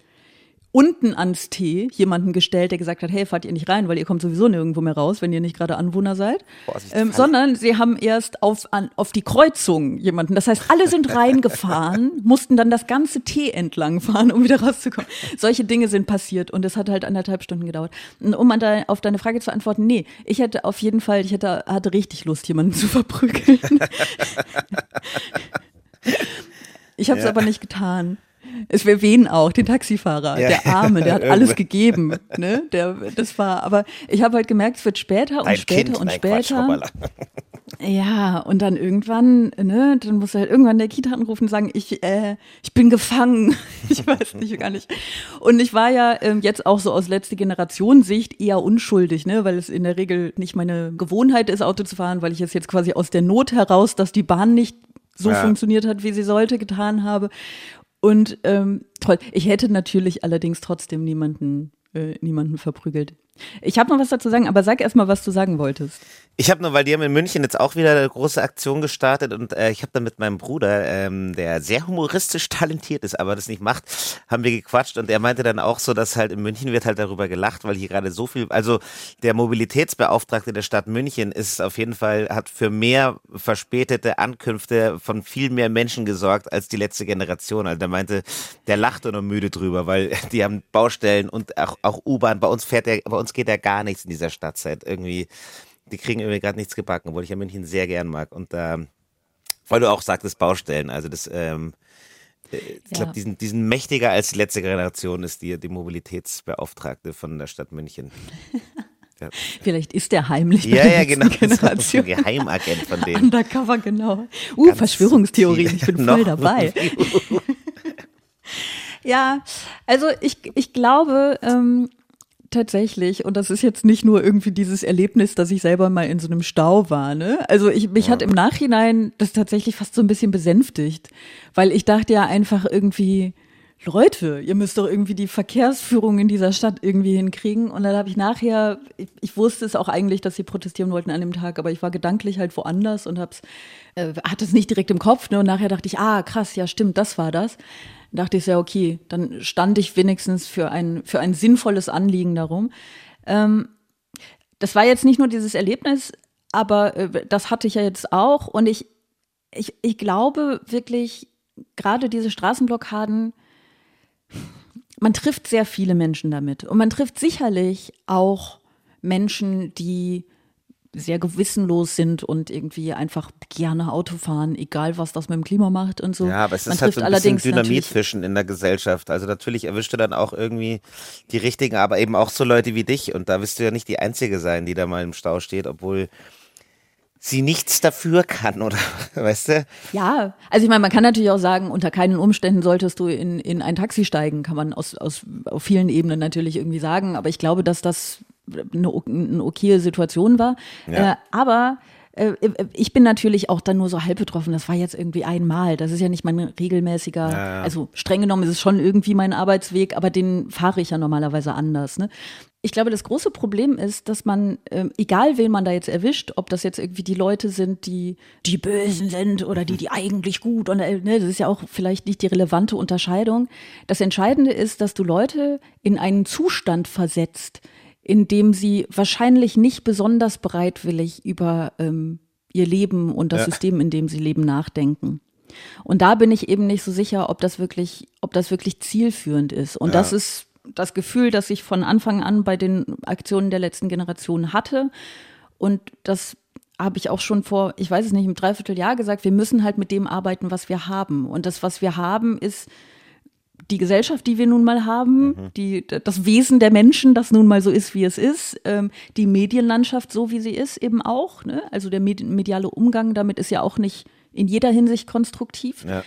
unten ans T jemanden gestellt, der gesagt hat, hey, fahrt ihr nicht rein, weil ihr kommt sowieso nirgendwo mehr raus, wenn ihr nicht gerade Anwohner seid. Ähm, sondern sie haben erst auf, an, auf die Kreuzung jemanden. Das heißt, alle sind reingefahren, mussten dann das ganze T entlang fahren, um wieder rauszukommen. Solche Dinge sind passiert und es hat halt anderthalb Stunden gedauert. Und um an de, auf deine Frage zu antworten, nee, ich hätte auf jeden Fall, ich hätte, hatte richtig Lust, jemanden zu verprügeln. Ich habe es ja. aber nicht getan. Es wäre wen auch, den Taxifahrer, ja. der Arme, der hat alles gegeben. Ne? Der, das war, aber ich habe halt gemerkt, es wird später und Ein später kind, und später. Quatsch, ja, und dann irgendwann, ne, dann muss er halt irgendwann der Kita anrufen und sagen, ich, äh, ich bin gefangen. ich weiß nicht, gar nicht. Und ich war ja ähm, jetzt auch so aus letzte Generation Sicht eher unschuldig, ne, weil es in der Regel nicht meine Gewohnheit ist, Auto zu fahren, weil ich es jetzt quasi aus der Not heraus, dass die Bahn nicht so ja. funktioniert hat, wie sie sollte, getan habe. Und ähm, toll. Ich hätte natürlich allerdings trotzdem niemanden, äh, niemanden verprügelt. Ich habe noch was dazu sagen, aber sag erst mal, was du sagen wolltest. Ich habe nur, weil die haben in München jetzt auch wieder eine große Aktion gestartet und äh, ich habe da mit meinem Bruder, ähm, der sehr humoristisch talentiert ist, aber das nicht macht, haben wir gequatscht und er meinte dann auch so, dass halt in München wird halt darüber gelacht, weil hier gerade so viel, also der Mobilitätsbeauftragte der Stadt München ist auf jeden Fall, hat für mehr verspätete Ankünfte von viel mehr Menschen gesorgt als die letzte Generation. Also der meinte, der lacht nur müde drüber, weil die haben Baustellen und auch, auch U-Bahn, bei uns fährt der, bei uns geht ja gar nichts in dieser Stadt seit irgendwie, die kriegen irgendwie gerade nichts gebacken, obwohl ich ja München sehr gern mag. Und ähm, weil du auch sagtest, Baustellen, also das, ähm, äh, ich glaube, Ja. diesen, diesen mächtiger als die letzte Generation ist die, die Mobilitätsbeauftragte von der Stadt München. Ja, Vielleicht ist der heimlich ja, ja genau. Das ist ein Generation. Geheimagent von denen. Undercover, genau. Uh, Ganz Verschwörungstheorien, ich bin voll dabei. Ja, also ich, ich glaube ähm, tatsächlich, und das ist jetzt nicht nur irgendwie dieses Erlebnis, dass ich selber mal in so einem Stau war, ne? Also ich, mich hat im Nachhinein das tatsächlich fast so ein bisschen besänftigt, weil ich dachte ja einfach irgendwie, Leute, ihr müsst doch irgendwie die Verkehrsführung in dieser Stadt irgendwie hinkriegen. Und dann habe ich nachher, ich, ich wusste es auch eigentlich, dass sie protestieren wollten an dem Tag, aber ich war gedanklich halt woanders und hab's, äh, hatte es nicht direkt im Kopf. Ne? Und nachher dachte ich, ah, krass, ja stimmt, das war das. Dachte ich, ja, okay, dann stand ich wenigstens für ein, für ein sinnvolles Anliegen darum. Ähm, das war jetzt nicht nur dieses Erlebnis, aber äh, das hatte ich ja jetzt auch. Und ich, ich, ich glaube wirklich, gerade diese Straßenblockaden, man trifft sehr viele Menschen damit. Und man trifft sicherlich auch Menschen, die sehr gewissenlos sind und irgendwie einfach gerne Auto fahren, egal was das mit dem Klima macht und so. Ja, aber es man ist halt so ein bisschen Dynamitfischen in der Gesellschaft. Also natürlich erwischst du dann auch irgendwie die Richtigen, aber eben auch so Leute wie dich. Und da wirst du ja nicht die Einzige sein, die da mal im Stau steht, obwohl sie nichts dafür kann, oder weißt du? Ja, also ich meine, man kann natürlich auch sagen, unter keinen Umständen solltest du in, in ein Taxi steigen, kann man aus, aus auf vielen Ebenen natürlich irgendwie sagen, aber ich glaube, dass das eine, eine okaye Situation war. Ja. Äh, aber äh, ich bin natürlich auch dann nur so halb betroffen. Das war jetzt irgendwie einmal. Das ist ja nicht mein regelmäßiger, Ja, ja. also streng genommen ist es schon irgendwie mein Arbeitsweg, aber den fahre ich ja normalerweise anders. Ne? Ich glaube, das große Problem ist, dass man, ähm, egal wen man da jetzt erwischt, ob das jetzt irgendwie die Leute sind, die die Bösen sind oder die, die eigentlich gut, und äh, ne, das ist ja auch vielleicht nicht die relevante Unterscheidung. Das Entscheidende ist, dass du Leute in einen Zustand versetzt, in dem sie wahrscheinlich nicht besonders bereitwillig über ähm, ihr Leben und das Ja. System, in dem sie leben, nachdenken. Und da bin ich eben nicht so sicher, ob das wirklich, ob das wirklich zielführend ist. Und das ist das Gefühl, das ich von Anfang an bei den Aktionen der letzten Generation hatte. Und das habe ich auch schon vor, ich weiß es nicht, im Dreivierteljahr gesagt, wir müssen halt mit dem arbeiten, was wir haben. Und das, was wir haben, ist die Gesellschaft, die wir nun mal haben, die, das Wesen der Menschen, das nun mal so ist, wie es ist, ähm, die Medienlandschaft so, wie sie ist, eben auch. Ne? Also der med mediale Umgang damit ist ja auch nicht in jeder Hinsicht konstruktiv. Ja.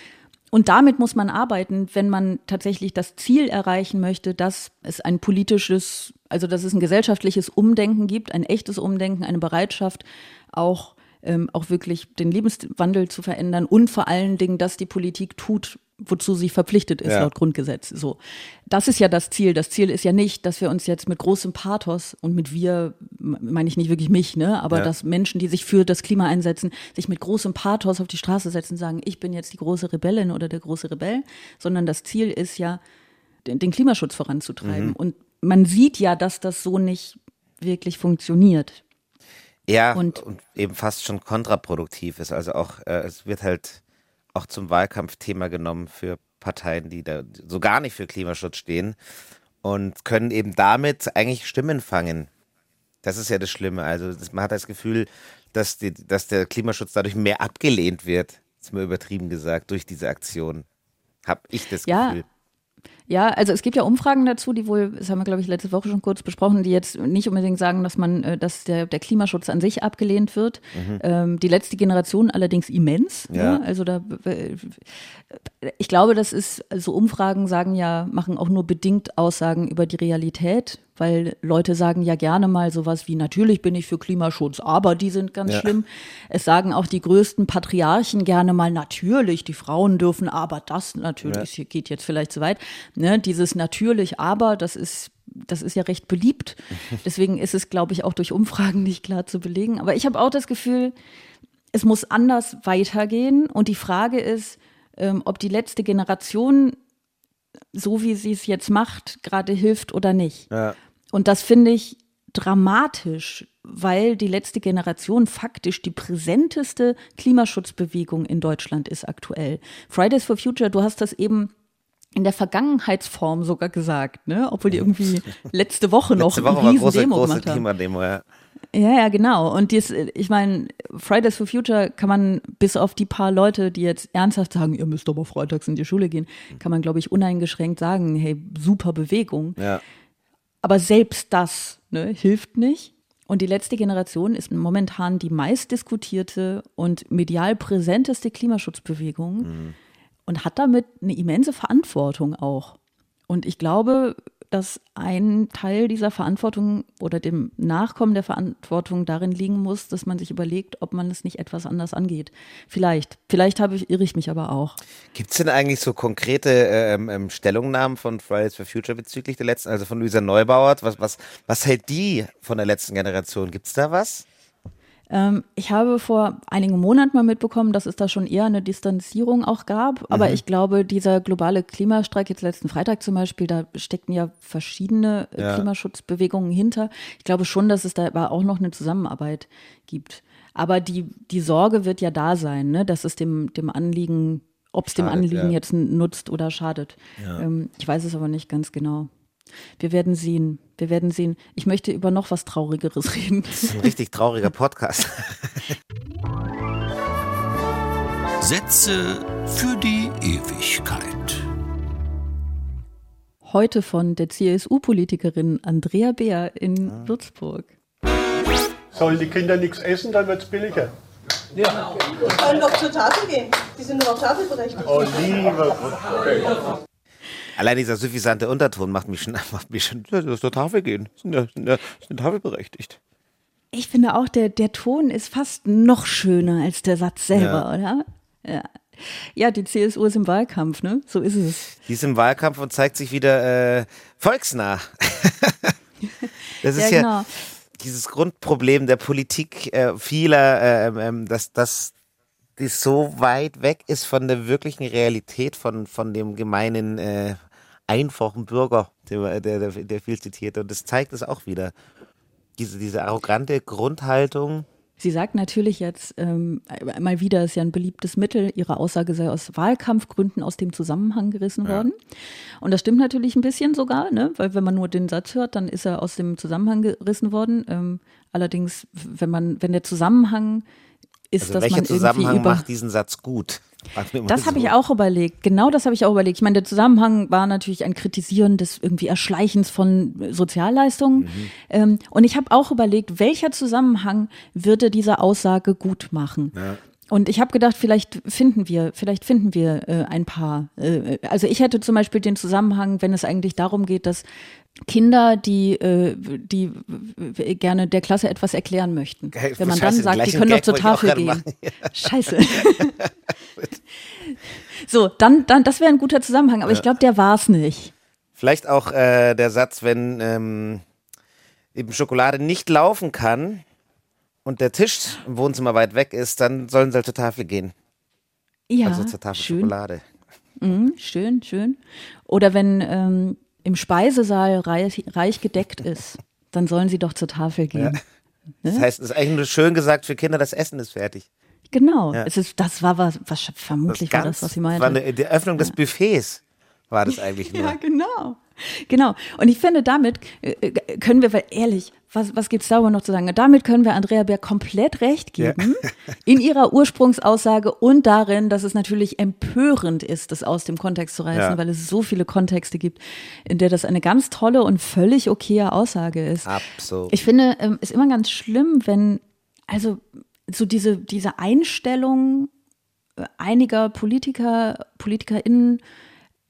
Und damit muss man arbeiten, wenn man tatsächlich das Ziel erreichen möchte, dass es ein politisches, also dass es ein gesellschaftliches Umdenken gibt, ein echtes Umdenken, eine Bereitschaft, auch, ähm, auch wirklich den Lebenswandel zu verändern und vor allen Dingen, dass die Politik tut, wozu sie verpflichtet ist Ja. laut Grundgesetz. So, das ist ja das Ziel. Das Ziel ist ja nicht, dass wir uns jetzt mit großem Pathos und mit wir meine ich nicht wirklich mich, ne, aber Ja. dass Menschen, die sich für das Klima einsetzen, sich mit großem Pathos auf die Straße setzen und sagen, ich bin jetzt die große Rebellin oder der große Rebell, sondern das Ziel ist ja, den, den Klimaschutz voranzutreiben. Und man sieht ja, dass das so nicht wirklich funktioniert. Ja, und, Und- eben fast schon kontraproduktiv ist. Also auch, äh, es wird halt auch zum Wahlkampfthema genommen für Parteien, die da so gar nicht für Klimaschutz stehen und können eben damit eigentlich Stimmen fangen. Das ist ja das Schlimme. Also man hat das Gefühl, dass, die, dass der Klimaschutz dadurch mehr abgelehnt wird, ist mir übertrieben gesagt, durch diese Aktion. Hab ich das Ja, Gefühl. Ja, also es gibt ja Umfragen dazu, die wohl, das haben wir, glaube ich, letzte Woche schon kurz besprochen, die jetzt nicht unbedingt sagen, dass man, äh, dass der, der Klimaschutz an sich abgelehnt wird. Ähm, die letzte Generation allerdings immens. Ja. Ne? Also da ich glaube, das ist, also Umfragen sagen ja, machen auch nur bedingt Aussagen über die Realität, weil Leute sagen ja gerne mal sowas wie, natürlich bin ich für Klimaschutz, aber die sind ganz Ja. schlimm. Es sagen auch die größten Patriarchen gerne mal, natürlich, die Frauen dürfen, aber das natürlich, hier geht jetzt vielleicht zu weit. Ne? Dieses natürlich, aber, das ist das ist ja recht beliebt. Deswegen ist es, glaube ich, auch durch Umfragen nicht klar zu belegen. Aber ich habe auch das Gefühl, es muss anders weitergehen. Und die Frage ist, ähm, ob die letzte Generation, so wie sie es jetzt macht, gerade hilft oder nicht. Ja. Und das finde ich dramatisch, weil die letzte Generation faktisch die präsenteste Klimaschutzbewegung in Deutschland ist aktuell. Fridays for Future, du hast das eben in der Vergangenheitsform sogar gesagt, ne? Obwohl die irgendwie letzte Woche noch Letzte Woche eine riesen große, Demo große gemacht haben. Klimademo, ja. Ja, ja, genau. Und dies, ich meine, Fridays for Future kann man bis auf die paar Leute, die jetzt ernsthaft sagen, ihr müsst aber freitags in die Schule gehen, kann man, glaube ich, uneingeschränkt sagen, hey, super Bewegung. ja. Aber selbst das ne, hilft nicht. Und die letzte Generation ist momentan die meistdiskutierte und medial präsenteste Klimaschutzbewegung und hat damit eine immense Verantwortung auch. Und ich glaube, dass ein Teil dieser Verantwortung oder dem Nachkommen der Verantwortung darin liegen muss, dass man sich überlegt, ob man es nicht etwas anders angeht. Vielleicht. Vielleicht habe ich, irre ich mich aber auch. Gibt es denn eigentlich so konkrete ähm, ähm, Stellungnahmen von Fridays for Future bezüglich der letzten, also von Luisa Neubauer? Was, was, was hält die von der letzten Generation? Gibt es da was? Ähm, ich habe vor einigen Monaten mal mitbekommen, dass es da schon eher eine Distanzierung auch gab. Aber ich glaube, dieser globale Klimastreik jetzt letzten Freitag zum Beispiel, da steckten ja verschiedene äh, Ja. Klimaschutzbewegungen hinter. Ich glaube schon, dass es da aber auch noch eine Zusammenarbeit gibt. Aber die, die Sorge wird ja da sein, ne? dass es dem, dem Anliegen, ob es dem Anliegen ja. jetzt nutzt oder schadet. Ähm, ich weiß es aber nicht ganz genau. Wir werden sehen. Wir werden sehen. Ich möchte über noch was Traurigeres reden. Das ist ein richtig trauriger Podcast. Sätze für die Ewigkeit. Heute von der CSU-Politikerin Andrea Beer in Würzburg. Sollen die Kinder nichts essen, dann wird es billiger. Die können doch zur Tafel gehen. Die sind doch auf tafelberechtigt. Oh, liebe. Allein dieser suffisante Unterton macht mich schon, macht mich schon, ja, das zur Tafel gehen. Sind ja, sind ja, sind tafelberechtigt. Ich finde auch, der, der Ton ist fast noch schöner als der Satz selber, oder? Ja. Ja, die CSU ist im Wahlkampf, ne? So ist es. Die ist im Wahlkampf und zeigt sich wieder äh, volksnah. das ist ja, genau. dieses Grundproblem der Politik äh, vieler, äh, ähm, dass das die so weit weg ist von der wirklichen Realität, von, von dem gemeinen, äh, einfachen Bürger, der, der, der, viel zitiert. Und das zeigt es auch wieder. Diese, diese arrogante Grundhaltung. Sie sagt natürlich jetzt ähm, mal wieder, ist ja ein beliebtes Mittel, ihre Aussage sei aus Wahlkampfgründen aus dem Zusammenhang gerissen worden. Und das stimmt natürlich ein bisschen sogar, ne? weil wenn man nur den Satz hört, dann ist er aus dem Zusammenhang gerissen worden. Ähm, allerdings, wenn man, wenn der Zusammenhang ist, Also dass welcher man Zusammenhang macht diesen Satz gut? Das habe so. ich auch überlegt. Genau das habe ich auch überlegt. Ich meine, der Zusammenhang war natürlich ein Kritisieren des irgendwie Erschleichens von Sozialleistungen. Mhm. Ähm, und ich habe auch überlegt, welcher Zusammenhang würde diese Aussage gut machen? Und ich habe gedacht, vielleicht finden wir, vielleicht finden wir äh, ein paar. Äh, also ich hätte zum Beispiel den Zusammenhang, wenn es eigentlich darum geht, dass Kinder, die, äh, die äh, gerne der Klasse etwas erklären möchten. Geil, wenn man scheiße, dann sagt, die können doch zur Tafel gehen. Scheiße. so, dann, dann, das wäre ein guter Zusammenhang, aber ich glaube, der war's nicht. Vielleicht auch äh, der Satz, wenn ähm, eben Schokolade nicht laufen kann und der Tisch im Wohnzimmer weit weg ist, dann sollen sie halt zur Tafel gehen. Ja, also zur Tafel schön, Schokolade. Mhm, schön, schön. Oder wenn ähm, im Speisesaal reich, reich gedeckt ist, dann sollen sie doch zur Tafel gehen. Das heißt, es ist eigentlich nur schön gesagt für Kinder, das Essen ist fertig. Genau, Ja. es ist, das war was, was vermutlich war das, was sie meinte. war eine, die Öffnung des Buffets war das eigentlich nur. Ja, genau. Genau. Und ich finde, damit äh, äh, können wir, weil ehrlich, was, was gibt's darüber noch zu sagen? Damit können wir Andrea Bär komplett recht geben in ihrer Ursprungsaussage und darin, dass es natürlich empörend ist, das aus dem Kontext zu reißen, Ja. weil es so viele Kontexte gibt, in der das eine ganz tolle und völlig okaye Aussage ist. Absolut. Ich finde, ähm, ist immer ganz schlimm, wenn, also so diese, diese Einstellung äh, einiger Politiker, PolitikerInnen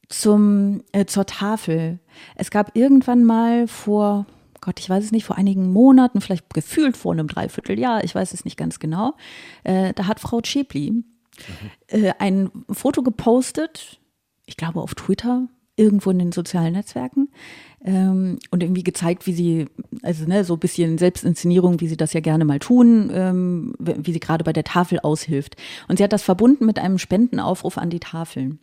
zum, äh, zur Tafel. Es gab irgendwann mal vor, Gott, ich weiß es nicht, vor einigen Monaten, vielleicht gefühlt vor einem Dreivierteljahr, ich weiß es nicht ganz genau, äh, da hat Frau Schäpli äh, ein Foto gepostet, ich glaube auf Twitter, irgendwo in den sozialen Netzwerken ähm, und irgendwie gezeigt, wie sie, also ne, so ein bisschen Selbstinszenierung, wie sie das ja gerne mal tun, ähm, wie sie gerade bei der Tafel aushilft. Und sie hat das verbunden mit einem Spendenaufruf an die Tafeln.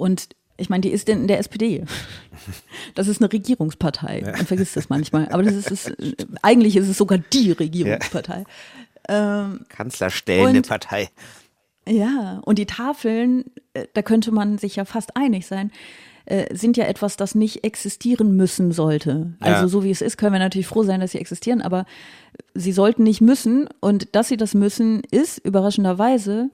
Und ich meine, die ist in der SPD. Das ist eine Regierungspartei. Man vergisst das manchmal. Aber das ist, ist eigentlich ist es sogar die Regierungspartei. Ähm, Kanzlerstellende Und- Partei. Ja, und die Tafeln, äh, da könnte man sich ja fast einig sein, äh, sind ja etwas, das nicht existieren müssen sollte. Also Ja. so wie es ist, können wir natürlich froh sein, dass sie existieren, aber sie sollten nicht müssen. Und dass sie das müssen, ist überraschenderweise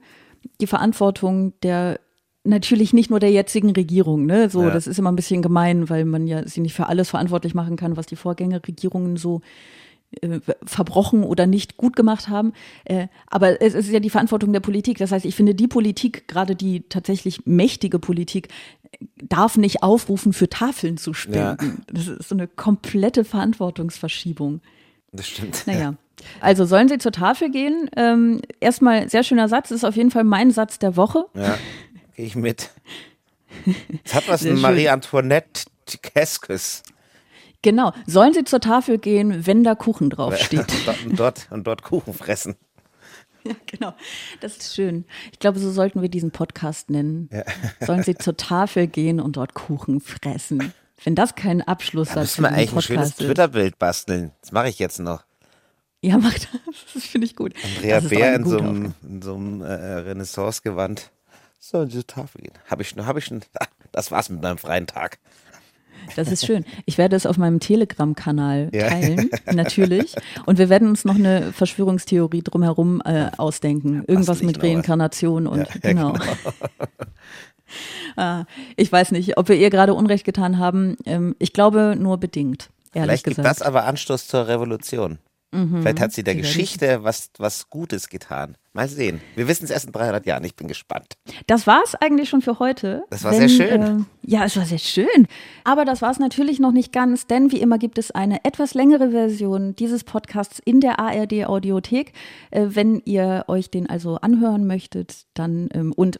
die Verantwortung der natürlich nicht nur der jetzigen Regierung, ne? So, Ja. das ist immer ein bisschen gemein, weil man ja sie nicht für alles verantwortlich machen kann, was die Vorgängerregierungen so äh, verbrochen oder nicht gut gemacht haben. Äh, aber es ist ja die Verantwortung der Politik. Das heißt, ich finde, die Politik, gerade die tatsächlich mächtige Politik, darf nicht aufrufen, für Tafeln zu spenden. Das ist so eine komplette Verantwortungsverschiebung. Das stimmt. Naja. Also sollen sie zur Tafel gehen? Ähm, erstmal sehr schöner Satz, ist auf jeden Fall mein Satz der Woche. Ja, gehe ich mit. Es hat was schön. Marie-Antoinette Keskes. Genau. Sollen sie zur Tafel gehen, wenn da Kuchen draufsteht? Und dort, und dort Kuchen fressen. Ja, genau. Das ist schön. Ich glaube, so sollten wir diesen Podcast nennen. Sollen Sie zur Tafel gehen und dort Kuchen fressen? Wenn das kein Da Abschlusssatz müssen wir eigentlich diesen ein schönes Podcast ist. Twitter-Bild basteln. Das mache ich jetzt noch. Ja, mach das. Das finde ich gut. Andrea das ist Bär in so einem, in so einem äh, Renaissance-Gewand. Sie zur Tafel gehen? Habe ich, hab ich schon. Das war's mit meinem freien Tag. Das ist schön. Ich werde es auf meinem Telegram-Kanal Ja. teilen, natürlich. Und wir werden uns noch eine Verschwörungstheorie drumherum äh, ausdenken. Irgendwas mit. Reinkarnation und Ja, ja, genau. Ah, ich weiß nicht, ob wir ihr gerade Unrecht getan haben. Ähm, ich glaube nur bedingt, ehrlich Vielleicht gibt gesagt. das aber Anstoß zur Revolution. Vielleicht hat sie der Geschichte was, was Gutes getan. Mal sehen. Wir wissen es erst in 300 Jahren. Ich bin gespannt. Das war es eigentlich schon für heute. Das war sehr schön. Äh, ja, es war sehr schön. Aber das war es natürlich noch nicht ganz, denn wie immer gibt es eine etwas längere Version dieses Podcasts in der ARD Audiothek. Äh, wenn ihr euch den also anhören möchtet, dann ähm, und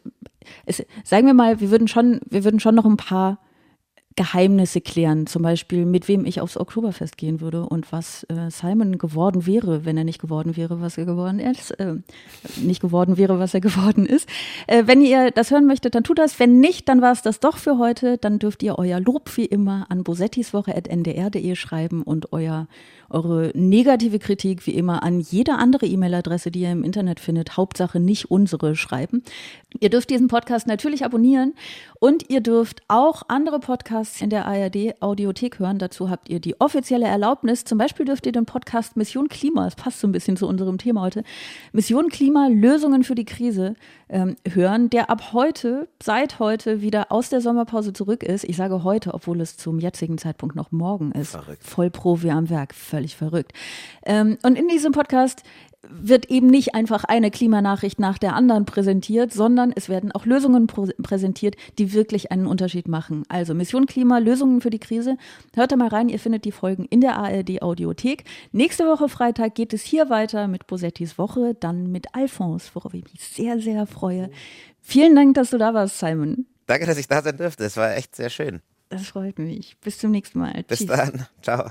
es, sagen wir mal, wir würden schon, wir würden schon noch ein paar Geheimnisse klären, zum Beispiel mit wem ich aufs Oktoberfest gehen würde und was äh, Simon geworden wäre, wenn er nicht geworden wäre, was er geworden ist, äh, nicht geworden wäre, was er geworden ist. Äh, wenn ihr das hören möchtet, dann tut das. Wenn nicht, dann war es das doch für heute. Dann dürft ihr euer Lob wie immer an bosettiswoche.ndr.de schreiben und euer, eure negative Kritik wie immer an jede andere E-Mail-Adresse, die ihr im Internet findet. Hauptsache nicht unsere schreiben. Ihr dürft diesen Podcast natürlich abonnieren und ihr dürft auch andere Podcasts in der ARD Audiothek hören. Dazu habt ihr die offizielle Erlaubnis. Zum Beispiel dürft ihr den Podcast Mission Klima, das passt so ein bisschen zu unserem Thema heute, Mission Klima, Lösungen für die Krise ähm, hören, der ab heute, seit heute wieder aus der Sommerpause zurück ist. Ich sage heute, obwohl es zum jetzigen Zeitpunkt noch morgen ist. Verrückt. Voll Profi am Werk, völlig verrückt. Ähm, und in diesem Podcast wird eben nicht einfach eine Klimanachricht nach der anderen präsentiert, sondern es werden auch Lösungen präsentiert, die wirklich einen Unterschied machen. Also Mission Klima, Lösungen für die Krise. Hört da mal rein, ihr findet die Folgen in der ARD Audiothek. Nächste Woche Freitag geht es hier weiter mit Bosettis Woche, dann mit Alphonse, worauf ich mich sehr, sehr freue. Vielen Dank, dass du da warst, Simon. Danke, dass ich da sein dürfte. Es war echt sehr schön. Das freut mich. Bis zum nächsten Mal. Bis Tschüss. dann. Ciao.